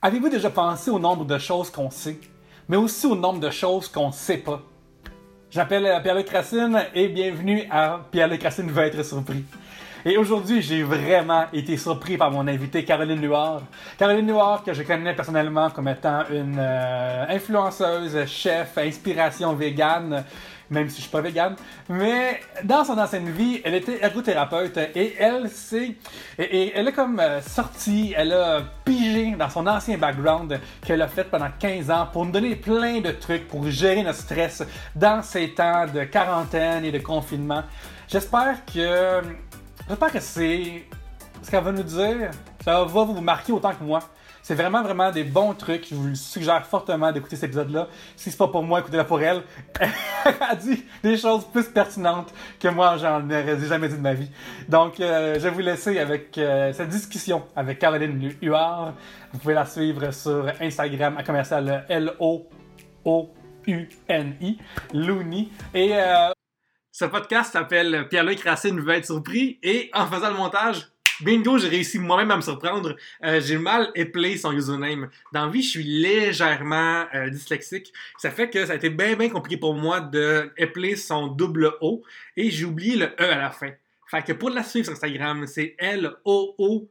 Avez-vous déjà pensé au nombre de choses qu'on sait, mais aussi au nombre de choses qu'on ne sait pas? J'appelle euh, Pierre-Luc Racine et bienvenue à Pierre-Luc Racine va être surpris. Et aujourd'hui, j'ai vraiment été surpris par mon invité Caroline Luard. Caroline Luard, que je connais personnellement comme étant une euh, influenceuse, chef, inspiration végane, même si je suis pas végane. Mais dans son ancienne vie, elle était ergothérapeute et elle s'est, et, elle a comme euh, sorti, elle a pigé dans son ancien background qu'elle a fait pendant 15 ans pour nous donner plein de trucs pour gérer notre stress dans ces temps de quarantaine et de confinement. J'espère que J'espère que c'est ce qu'elle va nous dire, ça va vous marquer autant que moi. C'est vraiment, vraiment des bons trucs. Je vous suggère fortement d'écouter cet épisode-là. Si c'est pas pour moi, écoutez-la pour elle. elle a dit des choses plus pertinentes que moi, j'en aurais jamais dit de ma vie. Donc, euh, je vais vous laisser avec euh, cette discussion avec Caroline Huard. Vous pouvez la suivre sur Instagram à commercial L-O-O-U-N-I, Looney. Et euh, ce podcast s'appelle Pierre-Luc Racine veut être surpris et en faisant le montage, bingo, j'ai réussi moi-même à me surprendre. Euh, j'ai mal éplé son username. Dans vie, je suis légèrement euh, dyslexique. Ça fait que ça a été bien, bien compliqué pour moi de épeler son double O et j'ai oublié le E à la fin. Fait que pour la suivre sur Instagram, c'est L-O-O-U-N-I-E.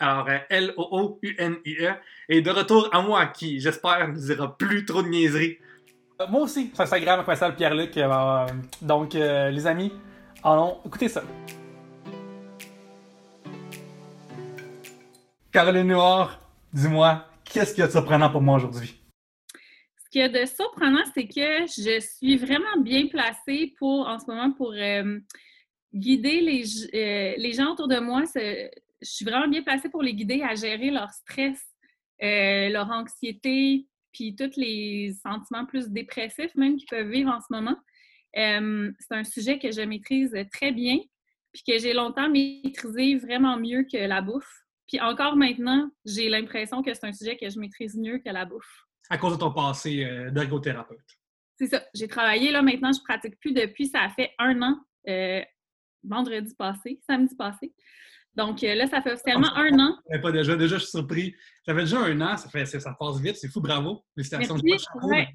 Alors, euh, L-O-O-U-N-I-E. Et de retour à moi qui, j'espère, ne dira plus trop de niaiseries. Moi aussi, sur Instagram, ça Pierre-Luc. Donc, les amis, allons écoutez ça. Caroline Noir, dis-moi, qu'est-ce qu'il y a de surprenant pour moi aujourd'hui? Ce qu'il y a de surprenant, c'est que je suis vraiment bien placée pour, en ce moment, pour guider les, les gens autour de moi. Je suis vraiment bien placée pour les guider à gérer leur stress, leur anxiété, puis tous les sentiments plus dépressifs même qu'ils peuvent vivre en ce moment. Euh, c'est un sujet que je maîtrise très bien, puis que j'ai longtemps maîtrisé vraiment mieux que la bouffe. Puis encore maintenant, j'ai l'impression que c'est un sujet que je maîtrise mieux que la bouffe. À cause de ton passé euh, d'ergothérapeute. C'est ça. J'ai travaillé là maintenant, je pratique plus depuis, ça fait un an, euh, vendredi passé, samedi passé. Donc euh, là, ça fait officiellement un an. Pas déjà, déjà, je suis surpris. J'avais déjà un an, ça, fait, ça passe vite, c'est fou, bravo. Félicitations. Ouais.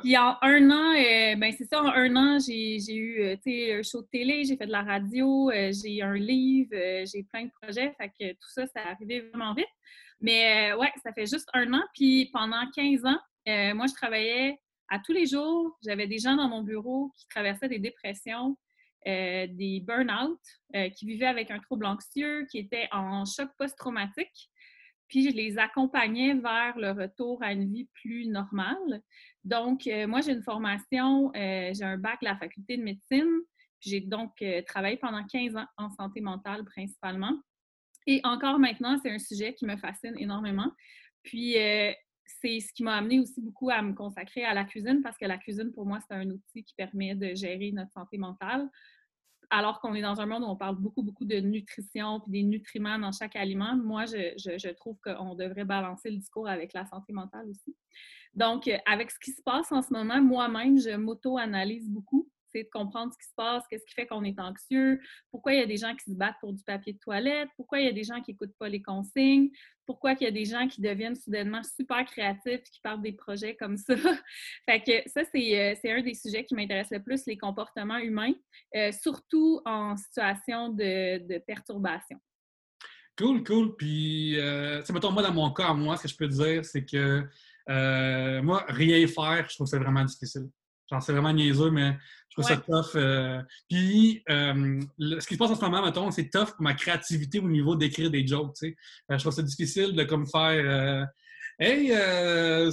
Puis en un an, euh, ben c'est ça, en un an, j'ai eu euh, un show de télé, j'ai fait de la radio, j'ai un livre, j'ai plein de projets. Fait que tout ça, ça arrivé vraiment vite. Mais ouais, ça fait juste un an. Puis pendant 15 ans, moi, je travaillais à tous les jours. J'avais des gens dans mon bureau qui traversaient des dépressions. Euh, des burn-out, euh, qui vivaient avec un trouble anxieux, qui étaient en choc post-traumatique. Puis je les accompagnais vers le retour à une vie plus normale. Donc, euh, moi, j'ai une formation, j'ai un bac à la faculté de médecine. J'ai donc travaillé pendant 15 ans en santé mentale principalement. Et encore maintenant, c'est un sujet qui me fascine énormément. Puis, c'est ce qui m'a amené aussi beaucoup à me consacrer à la cuisine parce que la cuisine, pour moi, c'est un outil qui permet de gérer notre santé mentale. Alors qu'on est dans un monde où on parle beaucoup, beaucoup de nutrition et des nutriments dans chaque aliment, moi, je, je trouve qu'on devrait balancer le discours avec la santé mentale aussi. Donc, avec ce qui se passe en ce moment, moi-même, je m'auto-analyse beaucoup de comprendre ce qui se passe, qu'est-ce qui fait qu'on est anxieux, pourquoi il y a des gens qui se battent pour du papier de toilette, pourquoi il y a des gens qui n'écoutent pas les consignes, pourquoi il y a des gens qui deviennent soudainement super créatifs qui parlent des projets comme ça. fait que ça, euh, c'est un des sujets qui m'intéresse le plus, les comportements humains, euh, surtout en situation de, perturbation. Cool, cool. Puis, euh, mettons, moi, dans mon cas, moi, ce que je peux dire, c'est que euh, moi, rien faire, je trouve que c'est vraiment difficile. Sais vraiment niaiseux, mais je trouve ça tough. Euh. Puis, euh, ce qui se passe en ce moment, mettons, c'est tough pour ma créativité au niveau d'écrire des jokes, tu sais. Euh, je trouve ça difficile de comme faire Hey,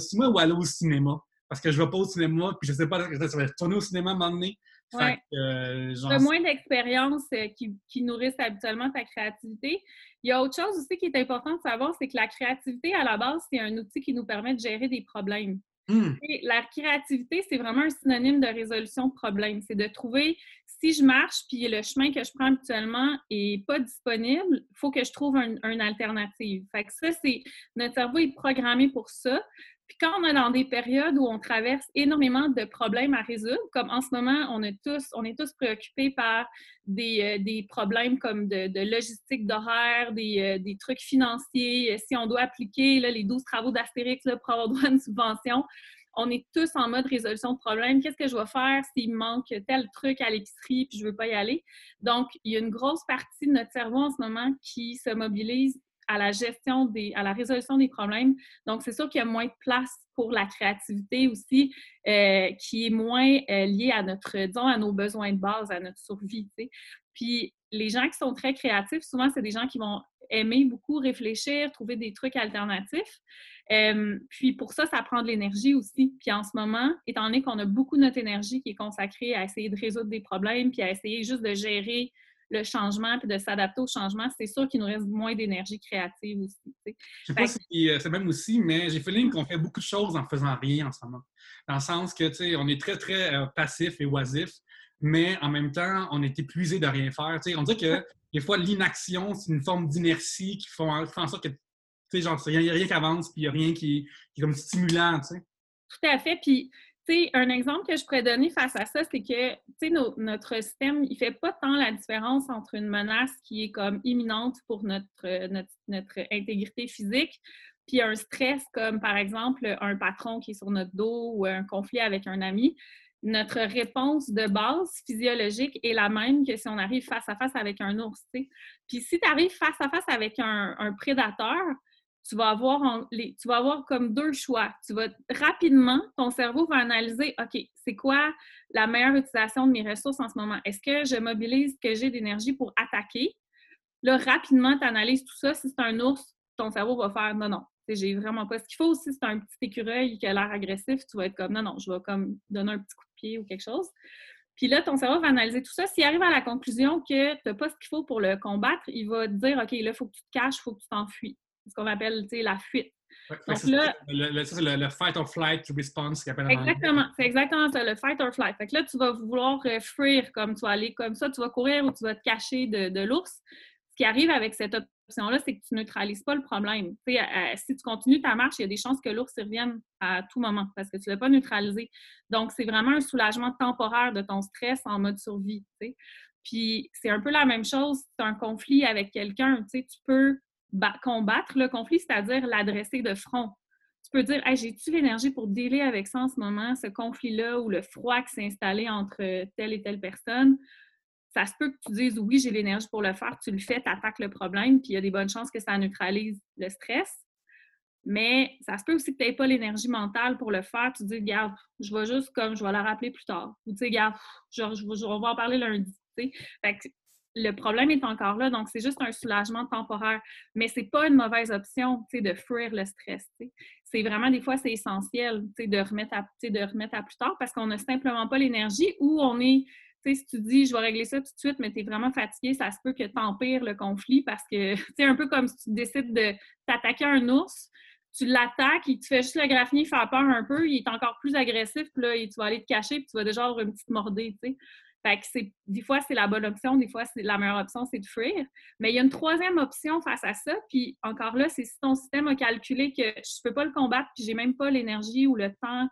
c'est moi ou aller au cinéma? Parce que je vais pas au cinéma, puis je sais pas, ça va retourner au cinéma à un moment donné. Ouais. Tu as moins d'expérience qui, qui, nourrissent habituellement ta créativité. Il y a autre chose aussi qui est important de savoir, c'est que la créativité, à la base, c'est un outil qui nous permet de gérer des problèmes. Hmm. La créativité, c'est vraiment un synonyme de résolution de problème. C'est de trouver si je marche puis le chemin que je prends habituellement n'est pas disponible, il faut que je trouve une alternative. Fait que ça, c'est notre cerveau est programmé pour ça. Puis quand on est dans des périodes où on traverse énormément de problèmes à résoudre, comme en ce moment, on, est tous, préoccupés par des, euh, des problèmes comme de, logistique d'horaire, des, euh, trucs financiers, si on doit appliquer les 12 travaux d'Astérix pour avoir droit à une subvention, on est tous en mode résolution de problème. Qu'est-ce que je vais faire s'il me manque tel truc à l'épicerie puis je ne veux pas y aller? Donc, il y a une grosse partie de notre cerveau en ce moment qui se mobilise à la gestion des, à la résolution des problèmes. Donc, c'est sûr qu'il y a moins de place pour la créativité aussi, euh, qui est moins euh, liée à notre, disons, à nos besoins de base, à notre survie. Puis, les gens qui sont très créatifs, souvent, c'est des gens qui vont aimer beaucoup réfléchir, trouver des trucs alternatifs. Euh, puis pour ça, ça prend de l'énergie aussi. Puis en ce moment, étant donné qu'on a beaucoup de notre énergie qui est consacrée à essayer de résoudre des problèmes, puis à essayer juste de gérer le changement puis de s'adapter au changement, c'est sûr qu'il nous reste moins d'énergie créative aussi. Je sais pas si euh, c'est même aussi, mais j'ai feeling qu'on fait beaucoup de choses en faisant rien en ce moment. Dans le sens que, tu sais, on est très, très euh, passif et oisif, mais en même temps, on est épuisé de rien faire. Tu sais, on dit que des fois, l'inaction, c'est une forme d'inertie qui fait en sorte que, tu sais, genre, il n'y a rien qui avance, puis il n'y a rien qui, qui, est comme stimulant, tu sais. Tout à fait. Puis, un exemple que je pourrais donner face à ça, c'est que notre système, il fait pas tant la différence entre une menace qui est comme imminente pour notre, notre, intégrité physique, puis un stress comme par exemple un patron qui est sur notre dos ou un conflit avec un ami. Notre réponse de base physiologique est la même que si on arrive face à face avec un ours. Puis si tu arrives face à face avec un prédateur, tu vas avoir, tu vas avoir comme deux choix. Tu vas rapidement, ton cerveau va analyser, OK, c'est quoi la meilleure utilisation de mes ressources en ce moment? Est-ce que je mobilise que j'ai d'énergie pour attaquer? Là, rapidement, tu analyses tout ça. Si c'est un ours, ton cerveau va faire non, non, j'ai vraiment pas ce qu'il faut. Si c'est un petit écureuil qui a l'air agressif, tu vas être comme non, non, je vais comme donner un petit coup de pied ou quelque chose. Puis là, ton cerveau va analyser tout ça. S'il arrive à la conclusion que tu n'as pas ce qu'il faut pour le combattre, il va te dire OK, là, il faut que tu te caches, il faut que tu t'enfuis ce qu'on appelle la fuite. Donc là, le, c'est fight or flight response Exactement, c'est exactement ça, le fight or flight. Fait que là, tu vas vouloir euh, fuir comme tu vas aller comme ça, tu vas courir ou tu vas te cacher de, l'ours. Ce qui arrive avec cette option-là, c'est que tu neutralises pas le problème. si tu continues ta marche, il y a des chances que l'ours revienne à tout moment parce que tu ne l'as pas neutralisé. Donc, c'est vraiment un soulagement temporaire de ton stress en mode survie. Puis, c'est un peu la même chose si tu as un conflit avec quelqu'un. Tu peux combattre le conflit, c'est-à-dire l'adresser de front. Tu peux dire j'ai-tu l'énergie pour dealer avec ça en ce moment, ce conflit-là ou le froid qui s'est installé entre telle et telle personne? Ça se peut que tu dises oui, j'ai l'énergie pour le faire, tu le fais, tu attaques le problème, puis il y a des bonnes chances que ça neutralise le stress. Mais ça se peut aussi que tu n'aies pas l'énergie mentale pour le faire. Tu dis, regarde, je vais juste comme, je vais la rappeler plus tard. Ou tu sais, regarde, je, je, je, en parler lundi. Fait que le problème est encore là, donc c'est juste un soulagement temporaire. Mais c'est pas une mauvaise option, de fuir le stress. C'est vraiment, des fois, c'est essentiel, de remettre, à, de remettre à plus tard parce qu'on n'a simplement pas l'énergie ou on est, si tu dis, je vais régler ça tout de suite, mais tu es vraiment fatigué, ça se peut que tu empires le conflit parce que, c'est un peu comme si tu décides de t'attaquer à un ours, tu l'attaques, il te fait juste le graffiner faire peur un peu, il est encore plus agressif, puis là, tu vas aller te cacher, puis tu vas déjà avoir une petite mordée, tu sais. Fait que c'est, des fois, c'est la bonne option, des fois, c'est la meilleure option, c'est de fuir. Mais il y a une troisième option face à ça. Puis encore là, c'est si ton système a calculé que je ne peux pas le combattre, puis j'ai même pas l'énergie ou le temps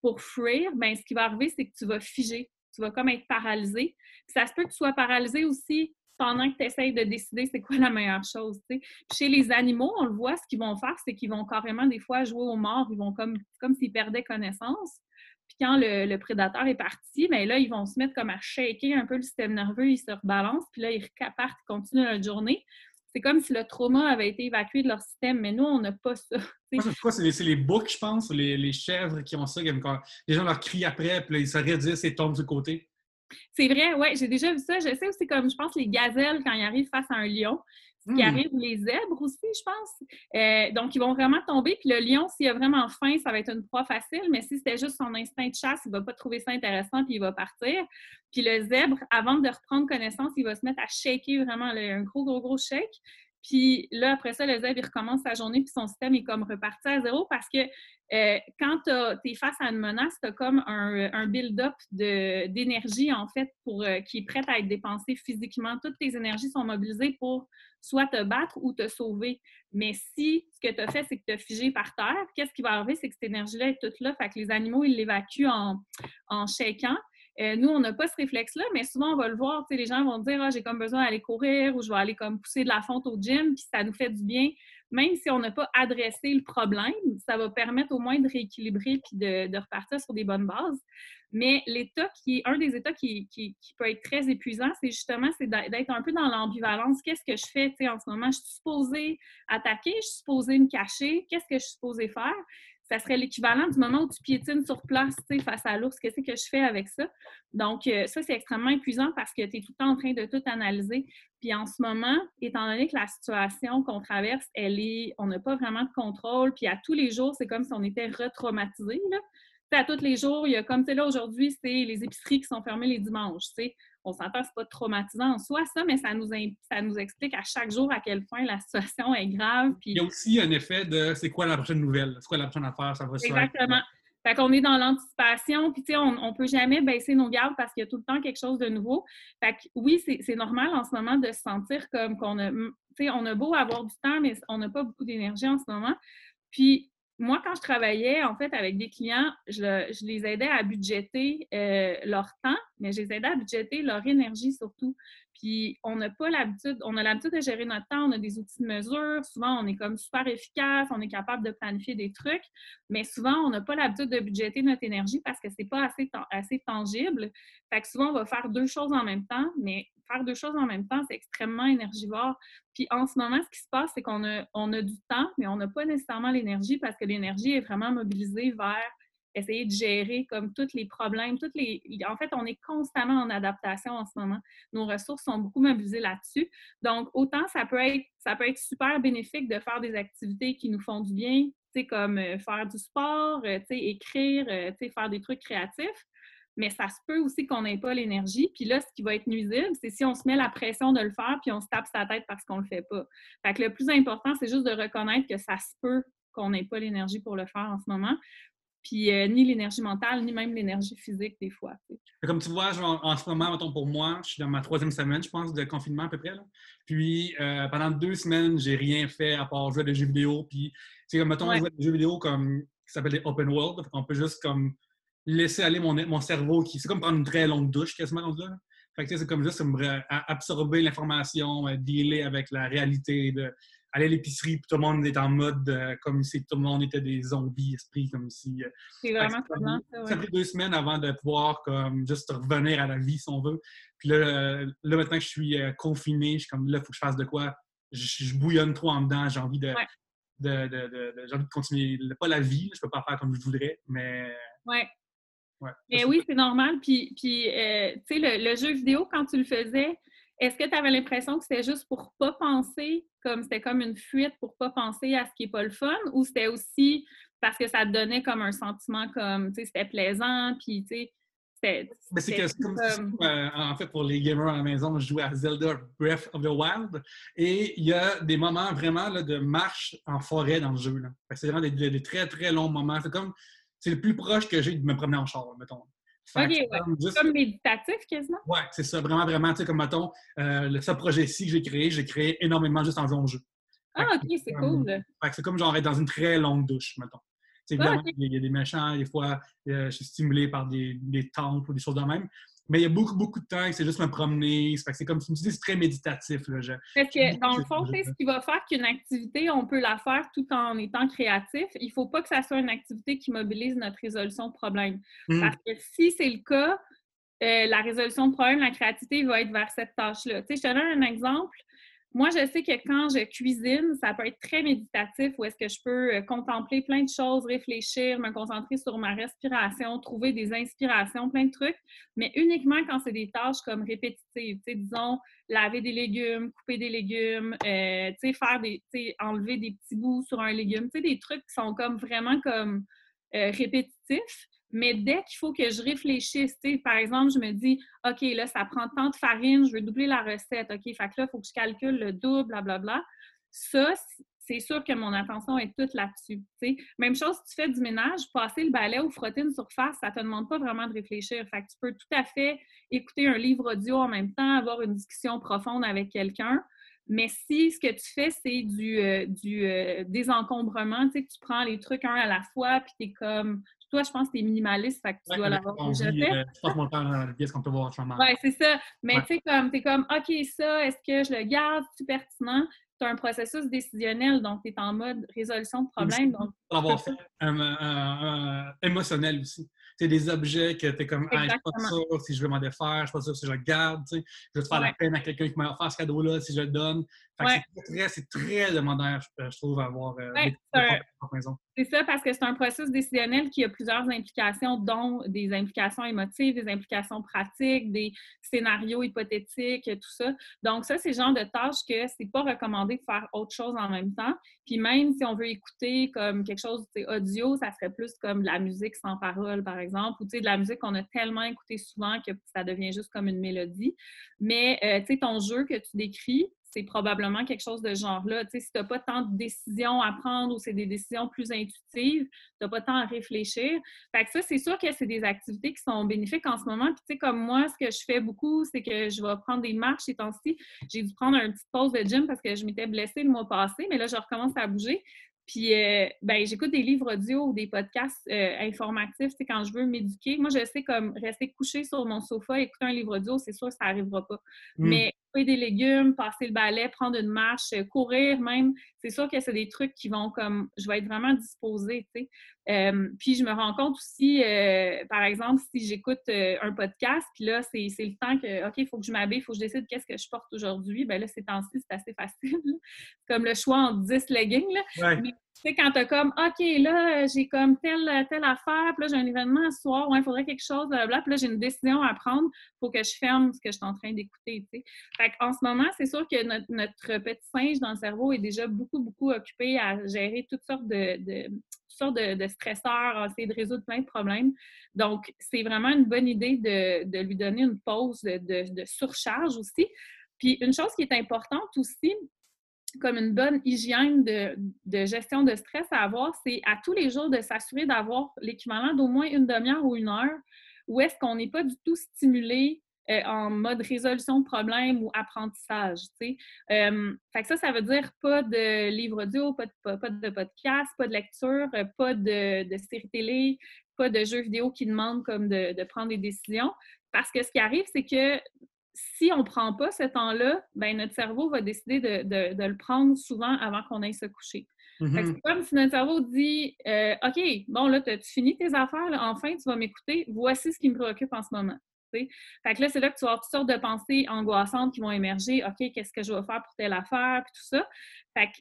pour fuir, bien, ce qui va arriver, c'est que tu vas figer. Tu vas comme être paralysé. Ça se peut que tu sois paralysé aussi pendant que tu essayes de décider c'est quoi la meilleure chose. Chez les animaux, on le voit, ce qu'ils vont faire, c'est qu'ils vont carrément des fois jouer aux morts. Ils vont comme, comme s'ils perdaient connaissance. Puis quand le, prédateur est parti, bien là, ils vont se mettre comme à shaker un peu le système nerveux, ils se rebalancent, puis là, ils repartent, ils continuent leur journée. C'est comme si le trauma avait été évacué de leur système, mais nous, on n'a pas ça. C'est les, boucs, je pense, les, les, chèvres qui ont ça, quand les gens leur crient après, puis là, ils se redisent et tombent du côté. C'est vrai, oui, j'ai déjà vu ça. Je sais aussi comme, je pense, les gazelles, quand ils arrivent face à un lion, ce qui hmm. arrive les zèbres aussi, je pense. Euh, donc, ils vont vraiment tomber. Puis le lion, s'il a vraiment faim, ça va être une proie facile. Mais si c'était juste son instinct de chasse, il ne va pas trouver ça intéressant puis il va partir. Puis le zèbre, avant de reprendre connaissance, il va se mettre à shaker vraiment un gros, gros, gros shake. Puis là, après ça, le zèbre, il recommence sa journée, puis son système est comme reparti à zéro parce que euh, quand tu es face à une menace, tu as comme un, build-up d'énergie, en fait, pour, euh, qui est prête à être dépensée physiquement. Toutes tes énergies sont mobilisées pour soit te battre ou te sauver. Mais si ce que tu as fait, c'est que tu as figé par terre, qu'est-ce qui va arriver? C'est que cette énergie-là est toute là. Fait que les animaux, ils l'évacuent en, en. Euh, nous, on n'a pas ce réflexe-là, mais souvent, on va le voir. Les gens vont dire ah, j'ai comme besoin d'aller courir ou je vais aller comme pousser de la fonte au gym, puis ça nous fait du bien. Même si on n'a pas adressé le problème, ça va permettre au moins de rééquilibrer puis de, repartir sur des bonnes bases. Mais l'état qui est un des états qui, peut être très épuisant, c'est justement d'être un peu dans l'ambivalence. Qu'est-ce que je fais? En ce moment? Je suis supposée attaquer, je suis supposée me cacher, qu'est-ce que je suis supposée faire? Ça serait l'équivalent du moment où tu piétines sur place face à l'ours. Qu'est-ce que je fais avec ça? Donc, euh, ça, c'est extrêmement épuisant parce que tu es tout le temps en train de tout analyser. Puis en ce moment, étant donné que la situation qu'on traverse, elle est, on n'a pas vraiment de contrôle. Puis à tous les jours, c'est comme si on était retraumatisé. À tous les jours, il y a comme, tu là, aujourd'hui, c'est les épiceries qui sont fermées les dimanches. On s'entend, c'est pas traumatisant en soi, ça, mais ça nous, ça nous explique à chaque jour à quel point la situation est grave. Il y a aussi un effet de c'est quoi la prochaine nouvelle, c'est quoi la prochaine affaire, ça va se Exactement. Fait qu'on est dans l'anticipation, puis tu sais, on, on peut jamais baisser nos gardes parce qu'il y a tout le temps quelque chose de nouveau. Fait que oui, c'est normal en ce moment de se sentir comme qu'on a, tu sais, on a beau avoir du temps, mais on n'a pas beaucoup d'énergie en ce moment. Puis moi, quand je travaillais en fait avec des clients, je, les aidais à budgéter euh, leur temps, mais je les aidais à budgéter leur énergie surtout. Puis on n'a pas l'habitude, on a l'habitude de gérer notre temps, on a des outils de mesure, souvent on est comme super efficace, on est capable de planifier des trucs, mais souvent on n'a pas l'habitude de budgéter notre énergie parce que c'est pas assez, assez tangible. Fait que souvent on va faire deux choses en même temps, mais faire deux choses en même temps, c'est extrêmement énergivore. Puis en ce moment, ce qui se passe, c'est qu'on a, on a du temps, mais on n'a pas nécessairement l'énergie parce que l'énergie est vraiment mobilisée vers essayer de gérer comme tous les problèmes, toutes les. En fait, on est constamment en adaptation en ce moment. Nos ressources sont beaucoup mobilisées là-dessus. Donc, autant ça peut être, ça peut être super bénéfique de faire des activités qui nous font du bien, comme euh, faire du sport, euh, écrire, euh, faire des trucs créatifs. Mais ça se peut aussi qu'on n'ait pas l'énergie. Puis là, ce qui va être nuisible, c'est si on se met la pression de le faire puis on se tape sa tête parce qu'on ne le fait pas. Fait que le plus important, c'est juste de reconnaître que ça se peut qu'on n'ait pas l'énergie pour le faire en ce moment puis euh, ni l'énergie mentale, ni même l'énergie physique des fois. Comme tu vois, en ce moment, pour moi, je suis dans ma troisième semaine, je pense, de confinement à peu près. Puis euh, pendant deux semaines, j'ai rien fait à part jouer à des jeux vidéo. Puis, tu sais, mettons, jouer à des jeux vidéo comme, qui s'appellent des open world. On peut juste comme laisser aller mon, mon cerveau, qui c'est comme prendre une très longue douche quasiment là. Fait que c'est comme juste absorber l'information, euh, dealer avec la réalité de aller à l'épicerie, puis tout le monde est en mode euh, comme si tout le monde était des zombies esprits, comme si. Euh, c'est vraiment ça. Ça a pris deux semaines avant de pouvoir comme juste revenir à la vie, si on veut. Puis là, euh, là maintenant que je suis confiné, je suis comme là, il faut que je fasse de quoi? Je, bouillonne trop en dedans, j'ai envie de. De, de, j'ai envie de continuer, pas la vie, je peux pas faire comme je voudrais, mais. Ouais. Ouais, mais oui, c'est normal. Puis, puis tu sais, le, le, jeu vidéo, quand tu le faisais, est-ce que tu avais l'impression que c'était juste pour pas penser, comme c'était comme une fuite pour pas penser à ce qui n'est pas le fun, ou c'était aussi parce que ça te donnait comme un sentiment comme, tu sais, c'était plaisant, puis tu sais, c'était. comme, euh, en fait, pour les gamers à la maison, je jouais à Zelda Breath of the Wild et il y a des moments vraiment là, de marche en forêt dans le jeu. C'est vraiment des, très, très longs moments. C'est comme, c'est le plus proche que j'ai de me promener en char, mettons. OK, ouais. Comme, méditatif, quasiment? Oui, c'est ça. Vraiment, vraiment. Tu sais, comme, mettons, euh, ce projet-ci que j'ai créé, j'ai créé énormément juste en au jeu. Ah, OK, c'est cool. c'est comme genre être dans une très longue douche, mettons. Évidemment, il y a des méchants, des fois, euh, je suis stimulé par des, des temples ou des choses de même. Mais il y a beaucoup, beaucoup de temps que c'est juste me promener. C'est comme tu me dis, c'est très méditatif. Là, Parce que dans le fond, ce qui va faire qu'une activité, on peut la faire tout en étant créatif. Il ne faut pas que ça soit une activité qui mobilise notre résolution de problème. Mmh. Parce que si c'est le cas, euh, la résolution de problème, la créativité va être vers cette tâche-là. Tu sais, je te donne un exemple. Moi, je sais que quand je cuisine, ça peut être très méditatif où est-ce que je peux euh, contempler plein de choses, réfléchir, me concentrer sur ma respiration, trouver des inspirations, plein de trucs, mais uniquement quand c'est des tâches comme répétitives. disons, laver des légumes, couper des légumes, euh, faire des, enlever des petits bouts sur un légume, des trucs qui sont comme vraiment comme euh, répétitifs. Mais dès qu'il faut que je réfléchisse, par exemple, je me dis, OK, là, ça prend tant de farine, je veux doubler la recette, OK, fait que là, il faut que je calcule le double, blablabla. ça, c'est sûr que mon attention est toute là-dessus. Même chose, si tu fais du ménage, passer le balai ou frotter une surface, ça ne te demande pas vraiment de réfléchir. Fait que tu peux tout à fait écouter un livre audio en même temps, avoir une discussion profonde avec quelqu'un. Mais si ce que tu fais, c'est du, euh, du euh, désencombrement, tu sais, que tu prends les trucs un à la fois, puis tu es comme. Toi, je pense que tu es minimaliste, fait que tu dois l'avoir déjà fait. Euh, je passe mon temps dans la pièce qu'on peut voir Oui, c'est ça. Mais tu sais, comme, tu es comme, OK, ça, est-ce que je le garde? C'est pertinent? Tu as un processus décisionnel, donc tu es en mode résolution de problème. Donc, avoir fait un, émotionnel aussi c'est des objets que tu es comme, ah, je suis pas sûr si je veux m'en défaire, je suis pas sûr si je le garde, je vais te faire la peine à quelqu'un qui m'a offert ce cadeau-là si je le donne. C'est très, demandeur, je, trouve, à avoir euh, C'est ça, parce que c'est un processus décisionnel qui a plusieurs implications, dont des implications émotives, des implications pratiques, des scénarios hypothétiques, tout ça. Donc, ça, c'est le genre de tâches que c'est pas recommandé de faire autre chose en même temps. Puis même si on veut écouter comme quelque chose audio, ça serait plus comme de la musique sans parole, par exemple, ou de la musique qu'on a tellement écouté souvent que ça devient juste comme une mélodie. Mais euh, ton jeu que tu décris, c'est probablement quelque chose de genre-là. Si tu n'as pas tant de décisions à prendre ou c'est des décisions plus intuitives, tu n'as pas tant à réfléchir. Fait que ça, c'est sûr que c'est des activités qui sont bénéfiques en ce moment. Comme moi, ce que je fais beaucoup, c'est que je vais prendre des marches ces temps-ci. J'ai dû prendre une petite pause de gym parce que je m'étais blessée le mois passé, mais là, je recommence à bouger. Puis, euh, ben, j'écoute des livres audio ou des podcasts euh, informatifs, tu quand je veux m'éduquer. Moi, je sais comme rester couché sur mon sofa, écouter un livre audio, c'est sûr que ça n'arrivera pas. Hmm. Mais couper des légumes, passer le balai, prendre une marche, euh, courir même, c'est sûr que c'est des trucs qui vont comme, je vais être vraiment disposée, tu sais. puis je me rends compte aussi, par exemple, si j'écoute un podcast, puis là, c'est le temps que, OK, il faut que je m'habille, il faut que je décide qu'est-ce que je porte aujourd'hui, ben là, ces temps-ci, c'est assez facile. comme le choix en 10 leggings, là. Tu sais, quand t'as comme, OK, là, j'ai comme telle, telle affaire, puis là, j'ai un événement ce soir, il faudrait quelque chose, blablabla, puis là, j'ai une décision à prendre, pour que je ferme ce que je suis en train d'écouter, tu sais. Fait qu'en ce moment, c'est sûr que notre, petit singe dans le cerveau est déjà beaucoup, beaucoup occupé à gérer toutes sortes de, de sortes de, stresseurs, à essayer de résoudre plein de problèmes. Donc, c'est vraiment une bonne idée de, de lui donner une pause de surcharge aussi. Puis, une chose qui est importante aussi, comme une bonne hygiène de, gestion de stress à avoir, c'est à tous les jours de s'assurer d'avoir l'équivalent d'au moins une demi-heure ou une heure où est-ce qu'on n'est pas du tout stimulé euh, en mode résolution de problème ou apprentissage. Euh, ça, ça veut dire pas de livre audio, pas de, podcast, pas de lecture, euh, pas de, de série télé, pas de jeux vidéo qui demandent comme de, de prendre des décisions. Parce que ce qui arrive, c'est que si on ne prend pas ce temps-là, ben notre cerveau va décider de, le prendre souvent avant qu'on aille se coucher. Mm-hmm. C'est comme si notre cerveau dit euh, OK, bon, là, tu as fini tes affaires, enfin, tu vas m'écouter, voici ce qui me préoccupe en ce moment. Fait que là, c'est là que tu vas avoir toutes sortes de pensées angoissantes qui vont émerger. OK, qu'est-ce que je vais faire pour telle affaire, puis tout ça. Fait que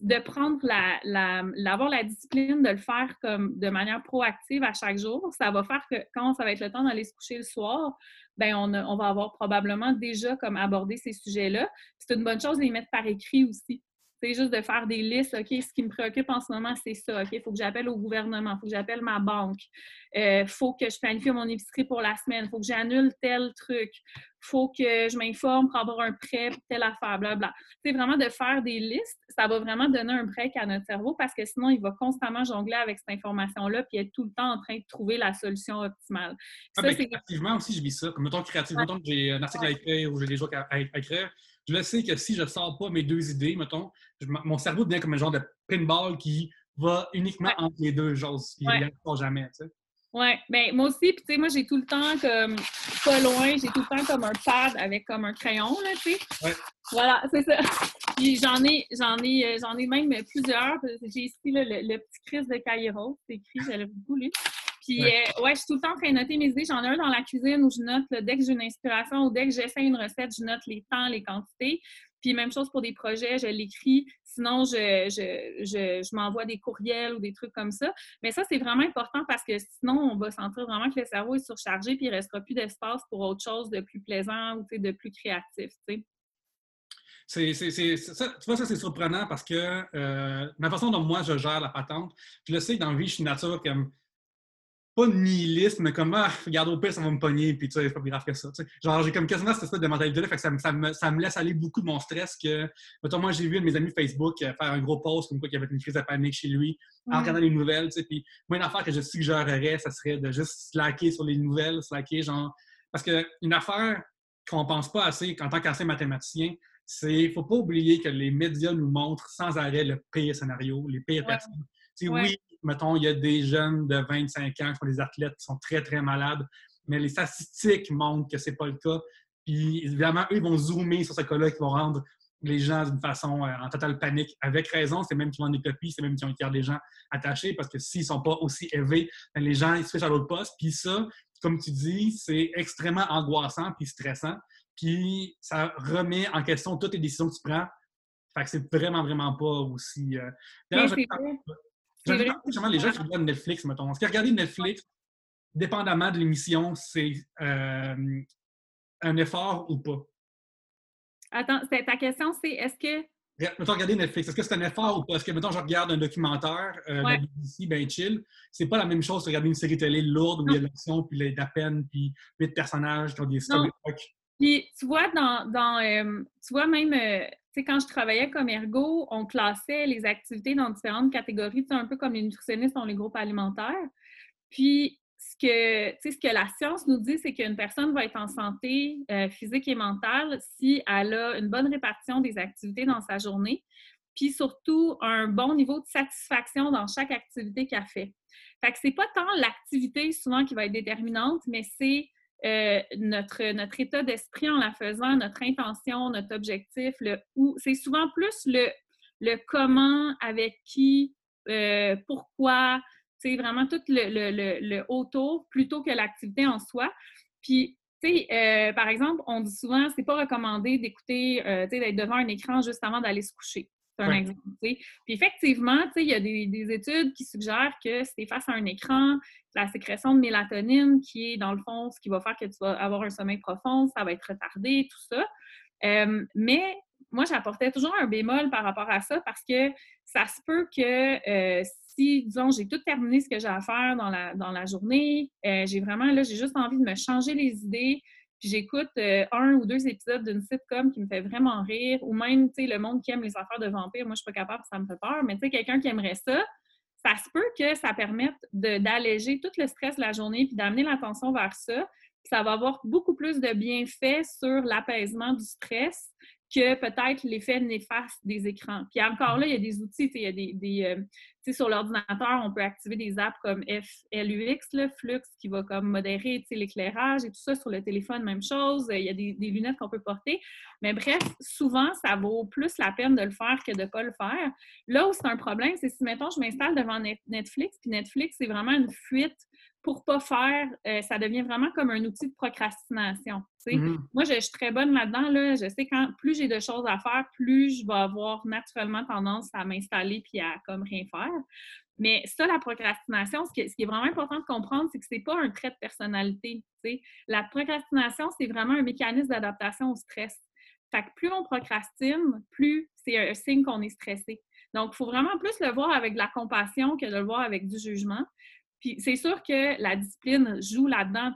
de prendre la, d'avoir la discipline de le faire comme de manière proactive à chaque jour, ça va faire que quand ça va être le temps d'aller se coucher le soir, ben on, on va avoir probablement déjà comme abordé ces sujets-là. C'est une bonne chose de les mettre par écrit aussi. C'est juste de faire des listes. OK, ce qui me préoccupe en ce moment, c'est ça. OK, il faut que j'appelle au gouvernement, il faut que j'appelle ma banque, il euh, faut que je planifie mon épicerie pour la semaine, il faut que j'annule tel truc, il faut que je m'informe pour avoir un prêt pour telle affaire, blablabla. C'est vraiment de faire des listes. Ça va vraiment donner un break à notre cerveau parce que sinon, il va constamment jongler avec cette information-là puis être tout le temps en train de trouver la solution optimale. Ah, ben, créativement aussi, je vis ça. Comme mettons créatif, mettons que j'ai un article à écrire ou j'ai des choses à écrire je sais que si je ne sors pas mes deux idées, mettons, mon cerveau devient comme un genre de pinball qui va uniquement entre les deux choses, qui ne pas jamais, tu sais. Oui, bien, moi aussi, puis tu sais, moi, j'ai tout le temps comme, pas loin, j'ai tout le temps comme un pad avec comme un crayon, là, tu sais. Ouais. Voilà, c'est ça. Puis j'en ai, j'en ai, euh, j'en ai même plusieurs. J'ai ici le, petit Chris de Cairo, c'est écrit, j'avais beaucoup lu. Puis, ouais. Euh, ouais. je suis tout le temps en train de noter mes idées. J'en ai un dans la cuisine où je note, dès que j'ai une inspiration ou dès que j'essaie une recette, je note les temps, les quantités. Puis, même chose pour des projets, je l'écris. Sinon, je, je, je, je m'envoie des courriels ou des trucs comme ça. Mais ça, c'est vraiment important parce que sinon, on va sentir vraiment que le cerveau est surchargé puis il ne restera plus d'espace pour autre chose de plus plaisant ou de plus créatif. C'est, ça, tu vois, ça, c'est surprenant parce que euh, ma façon dont moi je gère la patente, je le sais que dans la vie, je suis nature comme pas nihiliste, mais comme, ah, regarde, au pire, ça va me pogner, puis tu sais, c'est pas plus grave que ça. Genre, j'ai comme quasiment cette espèce de mentalité-là, fait que ça, me, ça, me, laisse aller beaucoup de mon stress. que moi, j'ai vu un de mes amis Facebook euh, faire un gros post comme quoi il y avait une crise de panique chez lui, en regardant les nouvelles, tu sais. Puis moi, une affaire que je suggérerais, ça serait de juste slacker sur les nouvelles, slacker, genre. Parce qu'une affaire qu'on pense pas assez, en tant qu'ancien mathématicien, c'est faut pas oublier que les médias nous montrent sans arrêt le pire scénario, les pires personnes. Oui, mettons, il y a des jeunes de 25 ans qui sont des athlètes qui sont très, très malades, mais les statistiques montrent que c'est pas le cas. Puis, évidemment, eux, ils vont zoomer sur ce cas-là qui vont rendre les gens d'une façon euh, en totale panique. Avec raison, c'est même qui vendent des copies, c'est même qui ont gardent des gens attachés parce que s'ils ne sont pas aussi élevés, ben, les gens ils switchent à l'autre poste. Puis ça, comme tu dis, c'est extrêmement angoissant puis stressant. Puis ça remet en question toutes les décisions que tu prends. Fait que c'est vraiment, vraiment pas aussi. Euh... Justement, les gens qui regardent Netflix, mettons. Est-ce que regarder Netflix, dépendamment de l'émission, c'est euh, un effort ou pas? Attends, ta question, c'est est-ce que. Mettons, regarder Netflix, est-ce que c'est un effort ou pas? Est-ce que, mettons, je regarde un documentaire euh, de BBC, ben chill, c'est pas la même chose que regarder une série télé lourde où il y a de l'action, puis de la peine, puis huit personnages qui ont des Puis, tu vois, dans, dans euh, tu vois, même, sais, quand je travaillais comme ergo, on classait les activités dans différentes catégories, un peu comme les nutritionnistes ont les groupes alimentaires. Puis, ce que, la science nous dit, c'est qu'une personne va être en santé euh, physique et mentale si elle a une bonne répartition des activités dans sa journée, puis surtout un bon niveau de satisfaction dans chaque activité qu'elle fait. Fait que c'est pas tant l'activité souvent qui va être déterminante, mais c'est euh, notre, notre état d'esprit en la faisant, notre intention, notre objectif, le où. C'est souvent plus le, le comment, avec qui, euh, pourquoi, c'est vraiment tout le, le, le, autour plutôt que l'activité en soi. Puis, tu sais, euh, par exemple, on dit souvent, c'est pas recommandé d'écouter, tu sais, d'être devant un écran juste avant d'aller se coucher. C'est un exemple. Puis effectivement, il y a des, des, études qui suggèrent que si tu es face à un écran, la sécrétion de mélatonine, qui est dans le fond ce qui va faire que tu vas avoir un sommeil profond, ça va être retardé, tout ça. Euh, mais moi, j'apportais toujours un bémol par rapport à ça parce que ça se peut que euh, si, disons, j'ai tout terminé ce que j'ai à faire dans la, dans la journée, euh, j'ai vraiment, là, j'ai juste envie de me changer les idées, j'écoute un ou deux épisodes d'une sitcom qui me fait vraiment rire, ou même, tu sais, le monde qui aime les affaires de vampires, moi, je suis pas capable, ça me fait peur, mais tu sais, quelqu'un qui aimerait ça, ça se peut que ça permette d'alléger tout le stress de la journée puis d'amener l'attention vers ça. ça va avoir beaucoup plus de bienfaits sur l'apaisement du stress que peut-être l'effet néfaste des écrans. Puis encore là, il y a des outils, il y a des, des euh, sur l'ordinateur, on peut activer des apps comme FLUX, le Flux, qui va comme modérer l'éclairage et tout ça. Sur le téléphone, même chose. Il y a des, lunettes qu'on peut porter. Mais bref, souvent, ça vaut plus la peine de le faire que de ne pas le faire. Là où c'est un problème, c'est si, mettons, je m'installe devant Netflix, puis Netflix, c'est vraiment une fuite pour pas faire, euh, ça devient vraiment comme un outil de procrastination. Mm-hmm. Moi, je, suis très bonne là-dedans. Là. Je sais quand plus j'ai de choses à faire, plus je vais avoir naturellement tendance à m'installer puis à comme rien faire. Mais ça, la procrastination, ce qui, est vraiment important de comprendre, c'est que ce n'est pas un trait de personnalité. La procrastination, c'est vraiment un mécanisme d'adaptation au stress. Fait que plus on procrastine, plus c'est un signe qu'on est stressé. Donc, il faut vraiment plus le voir avec de la compassion que de le voir avec du jugement. Puis c'est sûr que la discipline joue là-dedans.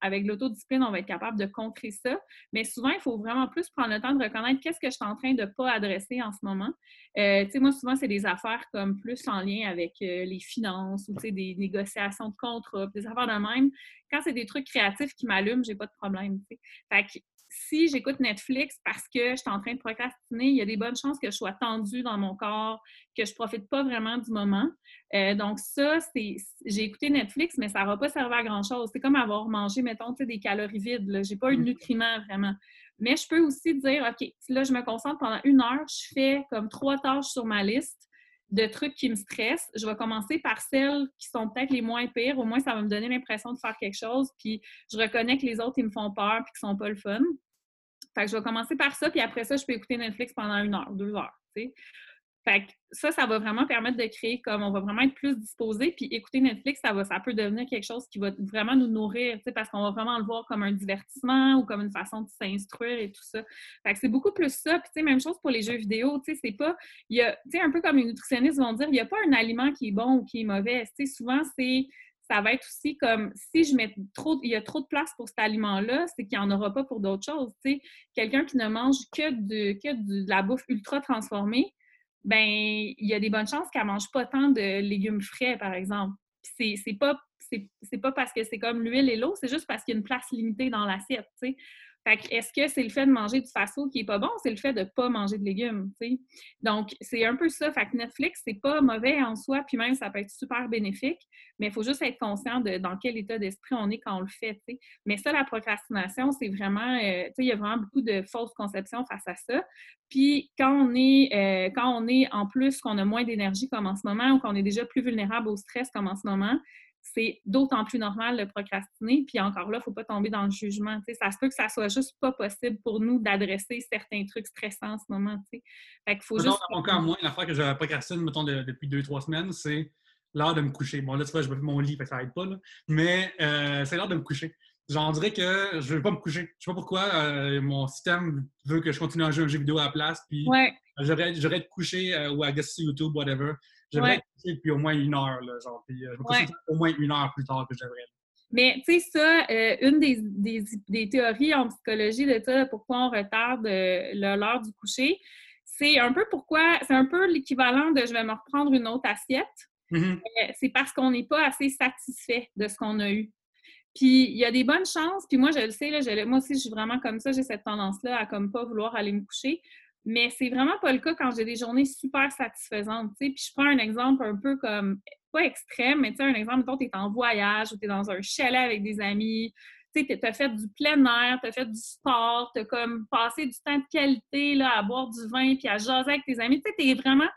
Avec l'autodiscipline, on va être capable de contrer ça. Mais souvent, il faut vraiment plus prendre le temps de reconnaître qu'est-ce que je suis en train de ne pas adresser en ce moment. Euh, moi, souvent, c'est des affaires comme plus en lien avec euh, les finances ou des négociations de contrats, des affaires de même. Quand c'est des trucs créatifs qui m'allument, j'ai pas de problème. Fait que si j'écoute Netflix parce que je suis en train de procrastiner, il y a des bonnes chances que je sois tendue dans mon corps, que je profite pas vraiment du moment. Euh, donc ça, c'est j'ai écouté Netflix, mais ça n'aura pas servi à grand-chose. C'est comme avoir mangé, mettons, des calories vides. Je n'ai pas eu de mm. nutriments vraiment. Mais je peux aussi dire, OK, là, je me concentre pendant une heure, je fais comme trois tâches sur ma liste de trucs qui me stressent. Je vais commencer par celles qui sont peut-être les moins pires. Au moins, ça va me donner l'impression de faire quelque chose. Puis je reconnais que les autres, ils me font peur puis qu'ils sont pas le fun. Fait que je vais commencer par ça, puis après ça, je peux écouter Netflix pendant une heure, deux heures. Fait que ça, ça va vraiment permettre de créer comme on va vraiment être plus disposé. Puis écouter Netflix, ça, va, ça peut devenir quelque chose qui va vraiment nous nourrir, parce qu'on va vraiment le voir comme un divertissement ou comme une façon de s'instruire et tout ça. Fait que c'est beaucoup plus ça. Puis même chose pour les jeux vidéo, c'est pas. Y a, un peu comme les nutritionnistes vont dire, il n'y a pas un aliment qui est bon ou qui est mauvais. Souvent, c'est ça va être aussi comme si je mets trop, il y a trop de place pour cet aliment-là, c'est qu'il n'y en aura pas pour d'autres choses. Quelqu'un qui ne mange que, de, que de la bouffe ultra transformée, ben il y a des bonnes chances qu'elle mange pas tant de légumes frais, par exemple. C'est pas, pas parce que c'est comme l'huile et l'eau, c'est juste parce qu'il y a une place limitée dans l'assiette. Est-ce que c'est le fait de manger du fast-food qui est pas bon? C'est le fait de ne pas manger de légumes, Donc, c'est un peu ça. Fait que Netflix, c'est pas mauvais en soi, puis même, ça peut être super bénéfique, mais il faut juste être conscient de dans quel état d'esprit on est quand on le fait, Mais ça, la procrastination, c'est vraiment, euh, il y a vraiment beaucoup de fausses conceptions face à ça. Puis, quand on est, euh, quand on est en plus, qu'on a moins d'énergie comme en ce moment, ou qu'on est déjà plus vulnérable au stress comme en ce moment, c'est d'autant plus normal de procrastiner. Puis encore là, il ne faut pas tomber dans le jugement. Ça se peut que ça soit juste pas possible pour nous d'adresser certains trucs stressants en ce moment. Fait qu'il faut juste. Encore moins, l'affaire que je procrastine, mettons, depuis deux, trois semaines, c'est l'heure de me coucher. Bon, là, tu vois, je vais mon lit, ça n'aide pas, mais euh, c'est l'heure de me coucher. J'en dirais que je ne veux pas me coucher. Je ne sais pas pourquoi euh, mon système veut que je continue à jouer un jeu vidéo à la place, puis j'aurais être couché euh, ou à guest YouTube, whatever. J'aimerais couché depuis au moins une heure, là, genre, puis je coucher au moins une heure plus tard que j'aimerais. Mais tu sais, ça, une des, des, des, théories en psychologie de ça, pourquoi on retarde l'heure du coucher, c'est un peu pourquoi, c'est un peu l'équivalent de je vais me reprendre une autre assiette. Euh, c'est parce qu'on n'est pas assez satisfait de ce qu'on a eu. Puis il y a des bonnes chances, puis moi je le sais, là, moi aussi je suis vraiment comme ça, j'ai cette tendance-là à comme pas vouloir aller me coucher. Mais c'est vraiment pas le cas quand j'ai des journées super satisfaisantes. Puis je prends un exemple un peu comme, pas extrême, mais tu sais, un exemple, tu es en voyage ou tu es dans un chalet avec des amis, tu as fait du plein air, tu as fait du sport, tu as comme passé du temps de qualité là, à boire du vin puis à jaser avec tes amis. Tu sais, tu es vraiment,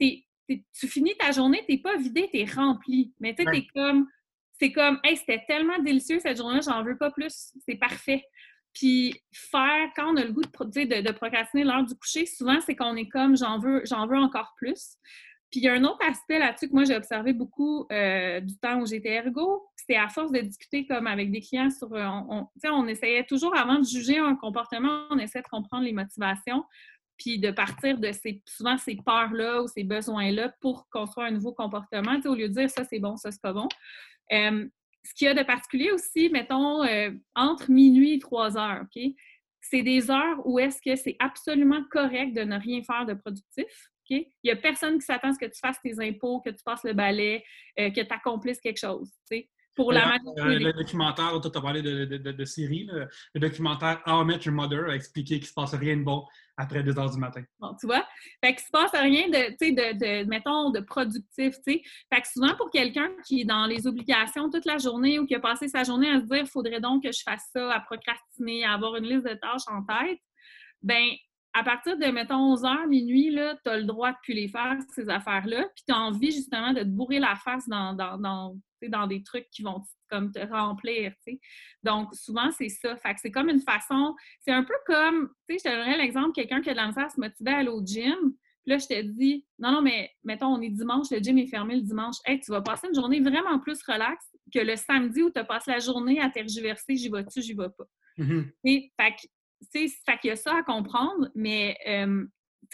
tu finis ta journée, tu pas vidé, tu es rempli. Mais tu sais, comme, c'est comme, hey, c'était tellement délicieux cette journée, j'en veux pas plus, c'est parfait. Puis faire, quand on a le goût de, de, procrastiner l'heure du coucher, souvent, c'est qu'on est comme, j'en veux, j'en veux encore plus. Puis il y a un autre aspect là-dessus que moi j'ai observé beaucoup euh, du temps où j'étais ergo, c'est à force de discuter comme avec des clients sur, euh, on, on essayait toujours avant de juger un comportement, on essayait de comprendre les motivations puis de partir de ces, souvent ces peurs-là ou ces besoins-là pour construire un nouveau comportement, au lieu de dire ça c'est bon, ça c'est pas bon. Euh, ce qu'il y a de particulier aussi, mettons, euh, entre minuit et trois heures? C'est des heures où est-ce que c'est absolument correct de ne rien faire de productif. OK? Il n'y a personne qui s'attend à ce que tu fasses tes impôts, que tu passes le balai, euh, que tu accomplisses quelque chose. Pour la euh, Le documentaire, tu as parlé de, de, de, série, le documentaire How I Met Your Mother a expliqué qu'il ne se passe rien de bon après 2 heures du matin. Bon, tu vois? Fait qu'il se passe rien de, tu sais, de, de, mettons, de productif, tu sais. Fait que souvent, pour quelqu'un qui est dans les obligations toute la journée ou qui a passé sa journée à se dire, il faudrait donc que je fasse ça, à procrastiner, à avoir une liste de tâches en tête, ben à partir de, mettons, 11 h minuit, tu as le droit de plus les faire, ces affaires-là, puis tu as envie justement de te bourrer la face dans, dans, dans, dans des trucs qui vont comme te remplir. Donc, souvent, c'est ça. Fait que c'est comme une façon, c'est un peu comme, tu sais, je te donnerais l'exemple, quelqu'un qui a de la misère à se motiver à aller au gym, puis là, je te dis, non, non, mais mettons, on est dimanche, le gym est fermé le dimanche. Hey, tu vas passer une journée vraiment plus relaxe que le samedi où tu as passé la journée à tergiverser, j'y vais-tu, j'y vais pas. Mm-hmm. Et, fait que fait qu'il y a ça à comprendre, mais euh,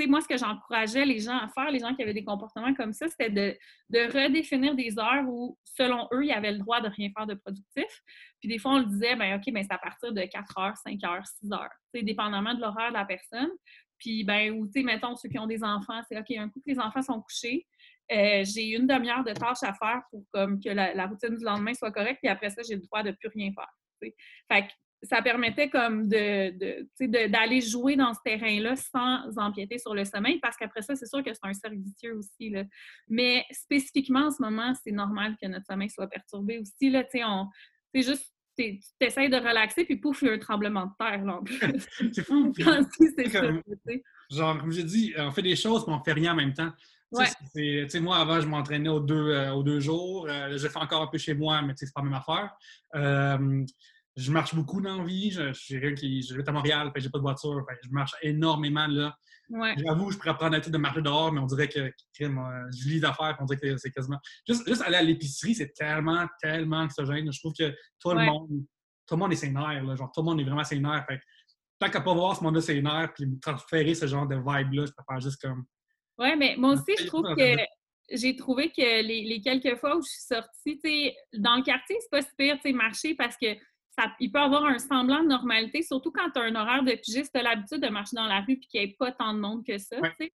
moi, ce que j'encourageais les gens à faire, les gens qui avaient des comportements comme ça, c'était de, redéfinir des heures où, selon eux, ils avaient le droit de rien faire de productif. Puis des fois, on le disait, ben OK, ben c'est à partir de 4 heures, 5 heures, 6 heures, dépendamment de l'horaire de la personne. Puis, ben, ou, tu sais, mettons, ceux qui ont des enfants, c'est OK, un coup que les enfants sont couchés, euh, j'ai une demi-heure de tâches à faire pour comme, que la, routine du lendemain soit correcte, puis après ça, j'ai le droit de plus rien faire. Fait que ça permettait comme de, d'aller jouer dans ce terrain-là sans empiéter sur le sommeil, parce qu'après ça, c'est sûr que c'est un cercle vicieux aussi. Là. Mais spécifiquement en ce moment, c'est normal que notre sommeil soit perturbé aussi. Là, on, c'est juste tu essaies de relaxer, puis pouf, il y a un tremblement de terre. Là, c'est fou. c'est comme, genre, comme j'ai dit, on fait des choses, mais on fait rien en même temps. Ouais. moi, avant, je m'entraînais aux deux, euh, aux deux jours. Euh, je fais encore un peu chez moi, mais c'est pas la même affaire. Euh, je marche beaucoup dans la vie. Je, je, qui, vais à Montréal, j'ai pas de voiture. je marche énormément là. J'avoue, je pourrais prendre la tête de marcher dehors, mais on dirait que, je lis d'affaires, on dirait que c'est quasiment. Juste, juste, aller à l'épicerie, c'est tellement, tellement anxiogène. Je trouve que tout le monde, tout le monde est sénère. Là, genre, tout le monde est vraiment sénère. Fait, tant qu'à pas voir ce monde-là sénère, puis me transférer ce genre de vibe-là, je préfère juste comme. Oui, mais moi aussi, je trouve que j'ai trouvé que les, quelques fois où je suis sortie, dans le quartier, c'est pas si pire, marcher parce que ça, il peut avoir un semblant de normalité, surtout quand tu as un horaire de pigiste, tu as l'habitude de marcher dans la rue et qu'il n'y ait pas tant de monde que ça. Ouais.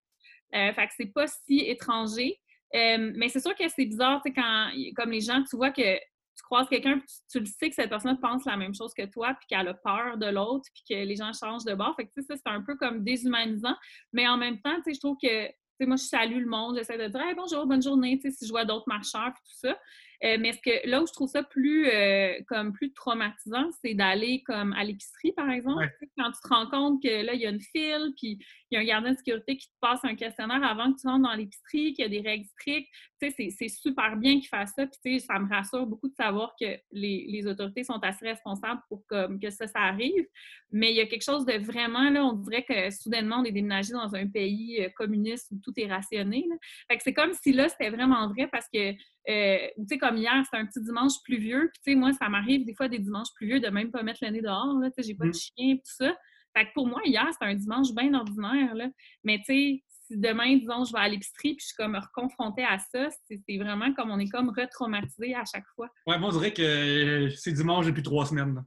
Euh, fait que c'est pas si étranger. Euh, mais c'est sûr que c'est bizarre, quand, comme les gens, tu vois que tu croises quelqu'un, tu, tu, le sais que cette personne pense la même chose que toi, puis qu'elle a peur de l'autre, puis que les gens changent de bord. Fait que, ça, c'est un peu comme déshumanisant. Mais en même temps, je trouve que moi, je salue le monde, j'essaie de dire bonjour, bonne journée, si je vois d'autres marcheurs et tout ça. Euh, mais ce que là où je trouve ça plus euh, comme plus traumatisant, c'est d'aller comme à l'épicerie, par exemple. Quand tu te rends compte que là, il y a une file, puis il y a un gardien de sécurité qui te passe un questionnaire avant que tu rentres dans l'épicerie, qu'il y a des règles strictes. C'est super bien qu'il fasse ça. Puis ça me rassure beaucoup de savoir que les, les autorités sont assez responsables pour comme, que ça, ça arrive. Mais il y a quelque chose de vraiment, là, on dirait que soudainement, on est déménagé dans un pays euh, communiste où tout est rationné. Fait que c'est comme si là, c'était vraiment vrai parce que euh, tu sais, comme hier, c'était un petit dimanche pluvieux. Puis, tu sais, moi, ça m'arrive des fois des dimanches pluvieux de même pas mettre le nez dehors. Tu sais, j'ai pas de mmh. chien, tout ça. Fait que pour moi, hier, c'était un dimanche bien ordinaire. Là. Mais, tu sais, si demain, disons, je vais à l'épicerie puis je suis comme reconfrontée à ça, c'est vraiment comme on est comme retraumatisé à chaque fois. Ouais, moi, on dirait que c'est dimanche depuis trois semaines.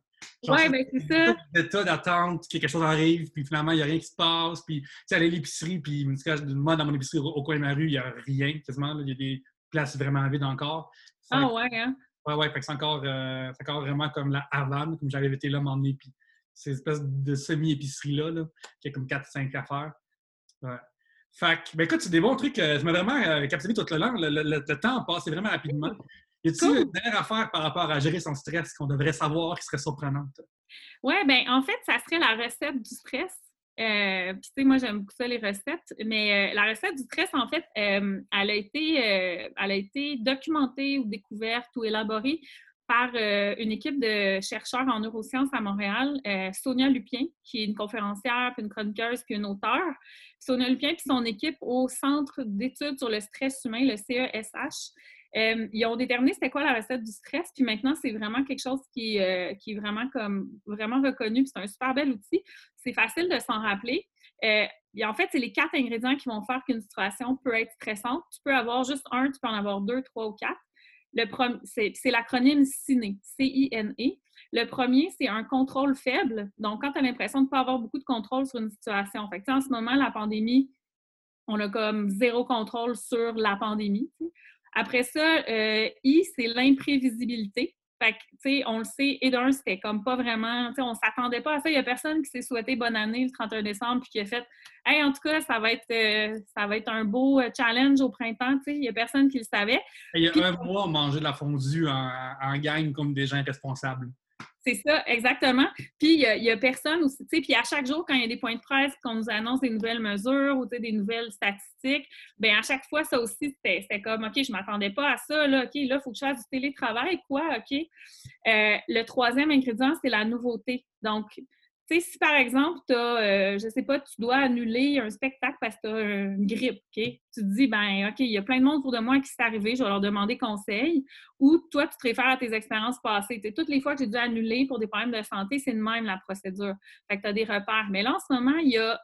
ouais, ben c'est ça. L'état d'attente, que quelque chose arrive, puis finalement, il n'y a rien qui se passe. Puis, tu sais, aller à l'épicerie, puis moi, dans mon épicerie au coin de ma rue, il n'y a rien quasiment. Il y a des place vraiment vide encore. Ah ouais, hein? Ouais, ouais, fait que c'est encore, euh, encore vraiment comme la Havane, comme j'avais été là m'emmener, puis c'est une espèce de semi-épicerie-là, là, qui a comme 4-5 affaires. Ouais. Fait que, ben écoute, c'est des bons trucs. Euh, je m'as vraiment euh, captivé tout le long. Le, le, temps passe vraiment rapidement. Y a-t-il une dernière affaire par rapport à gérer son stress qu'on devrait savoir qui serait surprenante? Oui, ben en fait, ça serait la recette du stress. Euh, tu sais, moi, j'aime beaucoup ça, les recettes. Mais euh, la recette du stress, en fait, euh, elle, a été, elle a été documentée ou découverte ou élaborée par une équipe de chercheurs en neurosciences à Montréal, Sonia Lupien, qui est une conférencière, puis une chroniqueuse, puis une auteure. Sonia Lupien puis son équipe au Centre d'études sur le stress humain, le CESH. Ils ont déterminé c'était quoi la recette du stress, puis maintenant, c'est vraiment quelque chose qui, qui est vraiment comme vraiment reconnu, puis c'est un super bel outil c'est facile de s'en rappeler. Euh, en fait, c'est les quatre ingrédients qui vont faire qu'une situation peut être stressante. Tu peux avoir juste un, tu peux en avoir deux, trois ou quatre. Le c'est l'acronyme CINE, C-I-N-E. Le premier, c'est un contrôle faible. Donc, quand tu as l'impression de ne pas avoir beaucoup de contrôle sur une situation. Fait en ce moment, la pandémie, on a comme zéro contrôle sur la pandémie. Après ça, euh, I, c'est l'imprévisibilité. Fait que, tu sais, on le sait, et d'un, c'était comme pas vraiment, tu sais, on s'attendait pas à ça. Il y a personne qui s'est souhaité bonne année le 31 décembre puis qui a fait, hey, en tout cas, ça va être, euh, ça va être un beau euh, challenge au printemps, tu sais. Il y a personne qui le savait. Il y a un mois, on mangeait de la fondue en, en gang comme des gens responsables. C'est ça, exactement. Puis, il y, a personne aussi, tu sais, puis à chaque jour, quand il y a des points de presse, qu'on nous annonce des nouvelles mesures ou des nouvelles statistiques, bien, à chaque fois, ça aussi, c'était comme, OK, je ne m'attendais pas à ça, là, OK, là, il faut que je fasse du télétravail, quoi, OK? Euh, le troisième ingrédient, c'est la nouveauté. Donc, si par exemple, tu euh, je sais pas, tu dois annuler un spectacle parce que tu as une grippe? Tu te dis, ben, OK, il y a plein de monde autour de moi qui s'est arrivé, je vais leur demander conseil. Ou toi, tu te réfères à tes expériences passées. toutes les fois que j'ai dû annuler pour des problèmes de santé, c'est de même la procédure. Fait que tu as des repères. Mais là, en ce moment, il y a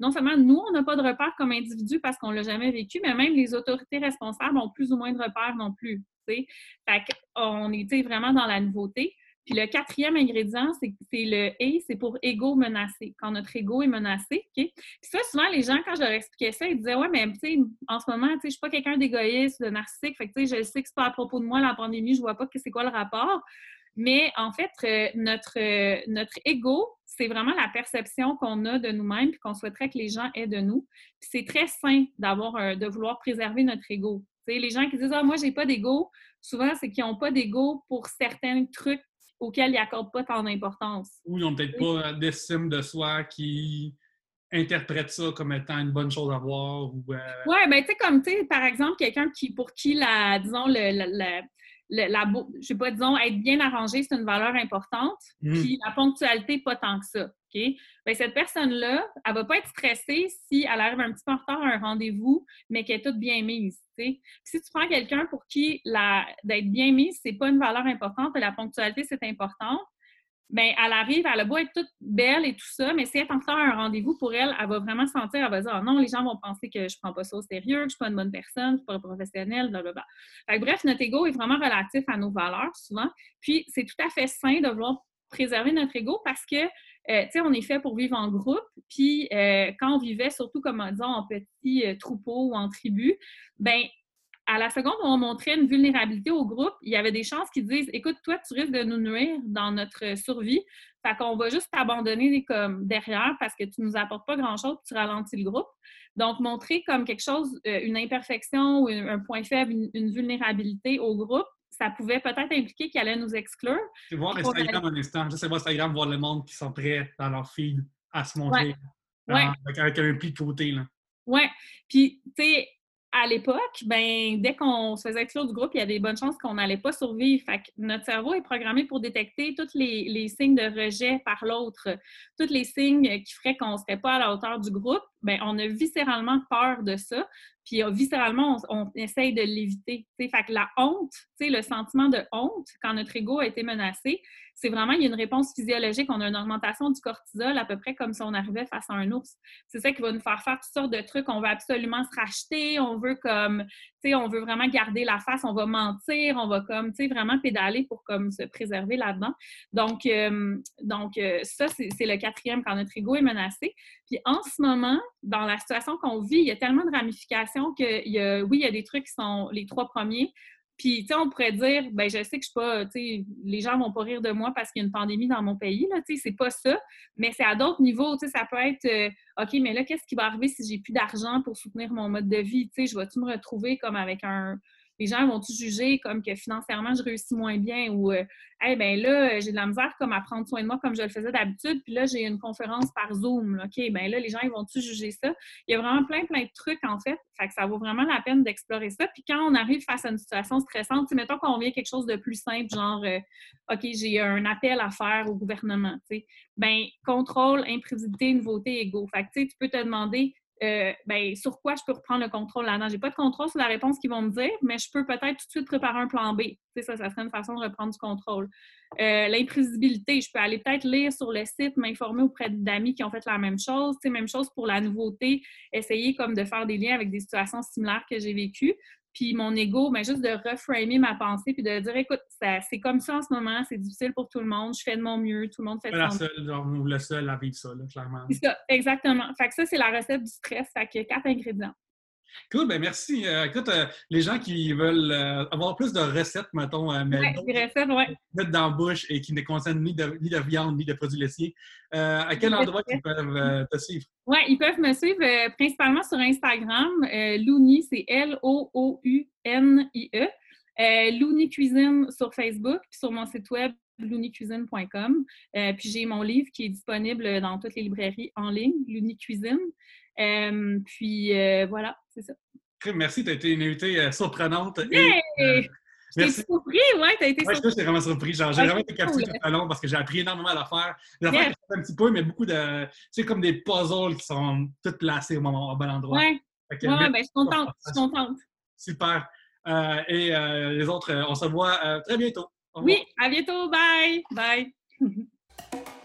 non seulement nous, on n'a pas de repères comme individu parce qu'on ne l'a jamais vécu, mais même les autorités responsables ont plus ou moins de repères non plus. Fait qu'on était vraiment dans la nouveauté. Puis le quatrième ingrédient, c'est le E, c'est pour ego menacé, quand notre ego est menacé. Puis ça, souvent, les gens, quand je leur expliquais ça, ils disaient Ouais, mais tu sais, en ce moment, tu sais, je suis pas quelqu'un d'égoïste, de narcissique, fait que tu sais, je sais que c'est pas à propos de moi la pandémie, je vois pas que c'est quoi le rapport. Mais en fait, euh, notre, euh, notre ego, c'est vraiment la perception qu'on a de nous-mêmes et qu'on souhaiterait que les gens aient de nous. c'est très sain d'avoir de vouloir préserver notre ego. les gens qui disent Ah, moi, j'ai pas d'ego, souvent, c'est qu'ils n'ont pas d'ego pour certains trucs auxquels ils n'accordent pas tant d'importance. Ou ils n'ont peut-être pas d'estime de soi qui interprète ça comme étant une bonne chose à voir. Ou, euh... Oui, ben tu sais, comme, tu sais, par exemple, quelqu'un qui, pour qui, la, disons, le, la, je sais pas, disons, être bien arrangé, c'est une valeur importante, mmh. puis la ponctualité, pas tant que ça. OK? Bien, cette personne-là, elle va pas être stressée si elle arrive un petit peu en retard à un rendez-vous, mais qu'elle est toute bien mise. Si tu prends quelqu'un pour qui d'être bien mise, c'est pas une valeur importante la ponctualité, c'est important, ben, elle arrive, elle a beau être toute belle et tout ça, mais si elle est en un rendez-vous pour elle, elle va vraiment sentir, elle va dire oh non, les gens vont penser que je prends pas ça au sérieux, que je suis pas une bonne personne, que je suis pas professionnelle, blablabla. Fait bref, notre ego est vraiment relatif à nos valeurs souvent. Puis c'est tout à fait sain de vouloir préserver notre ego parce que euh, tu sais, on est fait pour vivre en groupe. Puis, euh, quand on vivait, surtout comme disons en petit euh, troupeau ou en tribu, ben à la seconde où on montrait une vulnérabilité au groupe, il y avait des chances qu'ils disent Écoute, toi, tu risques de nous nuire dans notre survie. Fait qu'on va juste t'abandonner comme derrière parce que tu nous apportes pas grand-chose, tu ralentis le groupe. Donc, montrer comme quelque chose, une imperfection ou un point faible, une, vulnérabilité au groupe, ça pouvait peut-être impliquer qu'il allait nous exclure. C'est voir Instagram un instant. Juste voir Instagram, voir le monde qui sont prêts dans leur feed à se montrer. Ouais. Avec, un pli de côté. Là. Ouais. Puis, tu sais, à l'époque, ben, dès qu'on se faisait exclure du groupe, il y avait des bonnes chances qu'on n'allait pas survivre. Fait que notre cerveau est programmé pour détecter tous les, signes de rejet par l'autre, tous les signes qui feraient qu'on ne serait pas à la hauteur du groupe. Ben, on a viscéralement peur de ça. Puis viscéralement, on, essaye de l'éviter. Fait que la honte, le sentiment de honte, quand notre ego a été menacé, c'est vraiment, il y a une réponse physiologique. On a une augmentation du cortisol à peu près comme si on arrivait face à un ours. C'est ça qui va nous faire faire toutes sortes de trucs. On veut absolument se racheter, on veut comme, tu on veut vraiment garder la face, on va mentir, on va comme, tu vraiment pédaler pour comme se préserver là-dedans. Donc, euh, euh, ça, c'est le quatrième quand notre ego est menacé. Puis en ce moment, dans la situation qu'on vit, il y a tellement de ramifications que, oui, il y a des trucs qui sont les trois premiers. Puis, tu sais, on pourrait dire, ben je sais que je suis pas, tu sais, les gens vont pas rire de moi parce qu'il y a une pandémie dans mon pays, là, tu sais, c'est pas ça. Mais c'est à d'autres niveaux, tu sais, ça peut être, euh, OK, mais là, qu'est-ce qui va arriver si j'ai plus d'argent pour soutenir mon mode de vie? Tu sais, je vais-tu me retrouver comme avec un, les gens vont-tu juger comme que financièrement je réussis moins bien ou eh ben là, j'ai de la misère comme à prendre soin de moi comme je le faisais d'habitude, puis là, j'ai une conférence par Zoom. OK, ben là, les gens ils vont-tu juger ça? Il y a vraiment plein, plein de trucs en fait. Fait que ça vaut vraiment la peine d'explorer ça. Puis quand on arrive face à une situation stressante, mettons qu'on vient quelque chose de plus simple, genre euh, OK, j'ai un appel à faire au gouvernement, tu sais. Ben, contrôle, imprévisibilité, nouveauté, égaux. Fait que tu peux te demander euh, ben, sur quoi je peux reprendre le contrôle là-dedans? Je n'ai pas de contrôle sur la réponse qu'ils vont me dire, mais je peux peut-être tout de suite préparer un plan B. ça, ça serait une façon de reprendre du contrôle. Euh, l'imprévisibilité, je peux aller peut-être lire sur le site, m'informer auprès d'amis qui ont fait la même chose. même chose pour la nouveauté, essayer comme de faire des liens avec des situations similaires que j'ai vécues. Puis mon ego, ben, juste de reframer ma pensée puis de dire écoute, c'est comme ça en ce moment, c'est difficile pour tout le monde, je fais de mon mieux, tout le monde fait de son mieux. le seul à vivre ça, clairement. C'est ça, exactement. Fait que ça, c'est la recette du stress. Fait que quatre ingrédients. Cool, ben merci. Euh, écoute, euh, les gens qui veulent euh, avoir plus de recettes, mettons, mais des recettes, ouais. mettre dans la bouche et qui ne contiennent ni de, ni de viande ni de produits laitiers, à quel endroit ils peuvent te suivre? Oui, ils peuvent me suivre principalement sur Instagram. Louni, c'est L-O-O-U-N-I-E. Louni Cuisine sur Facebook, puis sur mon site web loonicuisine.com. puis j'ai mon livre qui est disponible dans toutes les librairies en ligne, Louni Cuisine. Euh, puis voilà, c'est ça. Merci, tu as été une invitée surprenante. Et, T'es surpris, ouais, t'as été ouais, surpris. j'étais vraiment surpris. Genre, j'ai vraiment été capté tout le long parce que j'ai appris énormément d'affaires. Des affaires sont un petit peu, mais beaucoup de. Tu sais, comme des puzzles qui sont toutes placées au, moment, au bon endroit. Ouais. ouais, ben, je suis contente. Je suis contente. Super. et les autres, on se voit très bientôt. Oui, à bientôt. Bye. Bye.